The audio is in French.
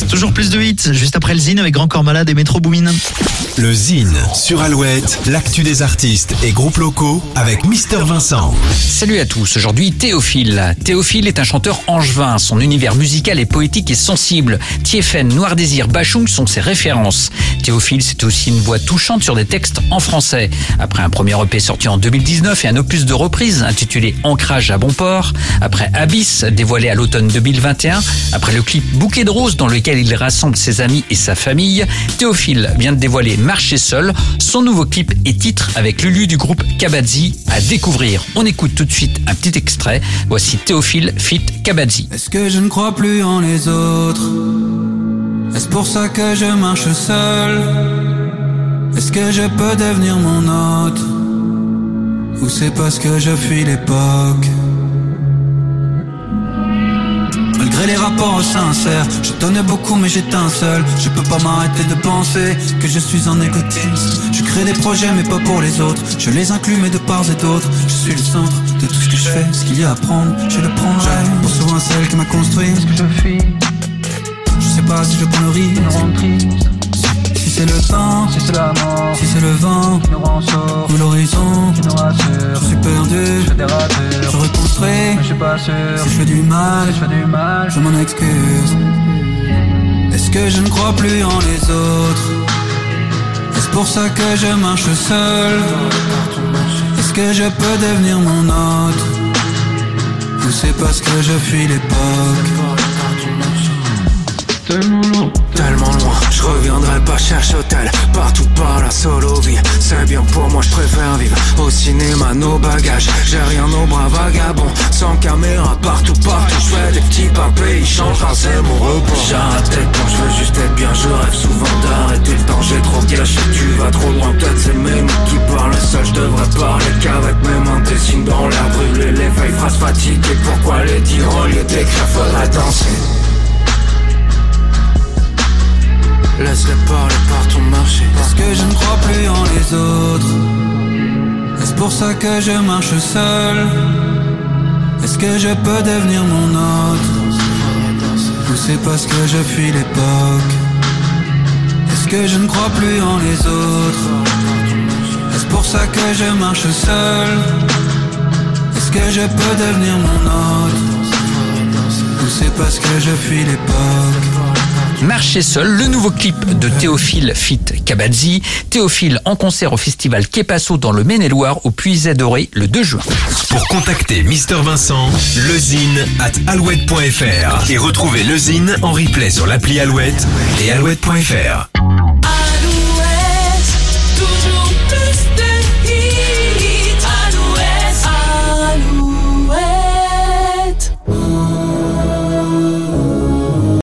C'est toujours plus de hits, juste après le Zine avec Grand Corps Malade et Métro Boomin. Le Zine sur Alouette, l'actu des artistes et groupes locaux avec Mister Vincent. Salut à tous, aujourd'hui Théophile. Théophile est un chanteur angevin, son univers musical est poétique et sensible. Tiefen, Noir Désir, Bachung sont ses références. Théophile, c'est aussi une voix touchante sur des textes en français. Après un premier EP sorti en 2019 et un opus de reprise intitulé Ancrage à bon port, après Abyss, dévoilé à l'automne 2021, après le clip Bouquet de roses dans lequel il rassemble ses amis et sa famille, Théophile vient de dévoiler Marcher seul, son nouveau clip et titre avec Lulu du groupe Kabadzi à découvrir. On écoute tout de suite un petit extrait. Voici Théophile fit Kabadzi. Est-ce que je ne crois plus en les autres? Est-ce pour ça que je marche seul? Est-ce que je peux devenir mon hôte? Ou c'est parce que je fuis l'époque? Malgré les rapports sincères, je donnais beaucoup mais j'éteins seul. Je peux pas m'arrêter de penser que je suis un égotiste. Je crée des projets mais pas pour les autres. Je les inclus mais de part et d'autre. Je suis le centre de tout ce que je fais. Ce qu'il y a à prendre, je le prendrai. Pour souvent celle qui m'a construit. Ce que je fuis. Je sais pas si je prends le risque. Si c'est le temps, si c'est la mort, si c'est le vent nous rend sort, ou l'horizon pas sûr. Si je fais du mal, si je fais du mal, je m'en excuse. Est-ce que je ne crois plus en les autres? Est-ce pour ça que je marche seul? Est-ce que je peux devenir mon hôte Ou c'est parce que je fuis l'époque? Tellement loin Tellement loin, je reviendrai pas chercher hôtel. Partout par la solo vie C'est bien pour moi, je préfère vivre Au cinéma, nos bagages. J'ai rien aux bras vagabonds Sans caméra, partout, partout. Je fais des petits papiers, ils changent, c'est mon repos. J'arrête quand je veux juste être bien Je rêve souvent d'arrêter le temps. J'ai trop gâché, tu vas trop loin. Peut-être c'est mes mots qui parlent seul Je devrais parler qu'avec mes mains. Des signes dans l'air brûlé Les feuilles phrases fatiguées. Pourquoi les dire au lieu d'écrire? Faudrait danser Est-ce pour ça que je marche seul? Est-ce que je peux devenir mon hôte Ou c'est parce que je fuis l'époque? Est-ce que je ne crois plus en les autres? Est-ce pour ça que je marche seul? Est-ce que je peux devenir mon hôte Ou c'est parce que je fuis l'époque? Marcher seul, le nouveau clip de Théophile Fit Kabadzi. Théophile en concert au festival Kepasso dans le Maine-et-Loire au Puiset Doré le 2 juin. Pour contacter Mister Vincent, lezine at alouette.fr et retrouver lezine en replay sur l'appli Alouette et alouette.fr.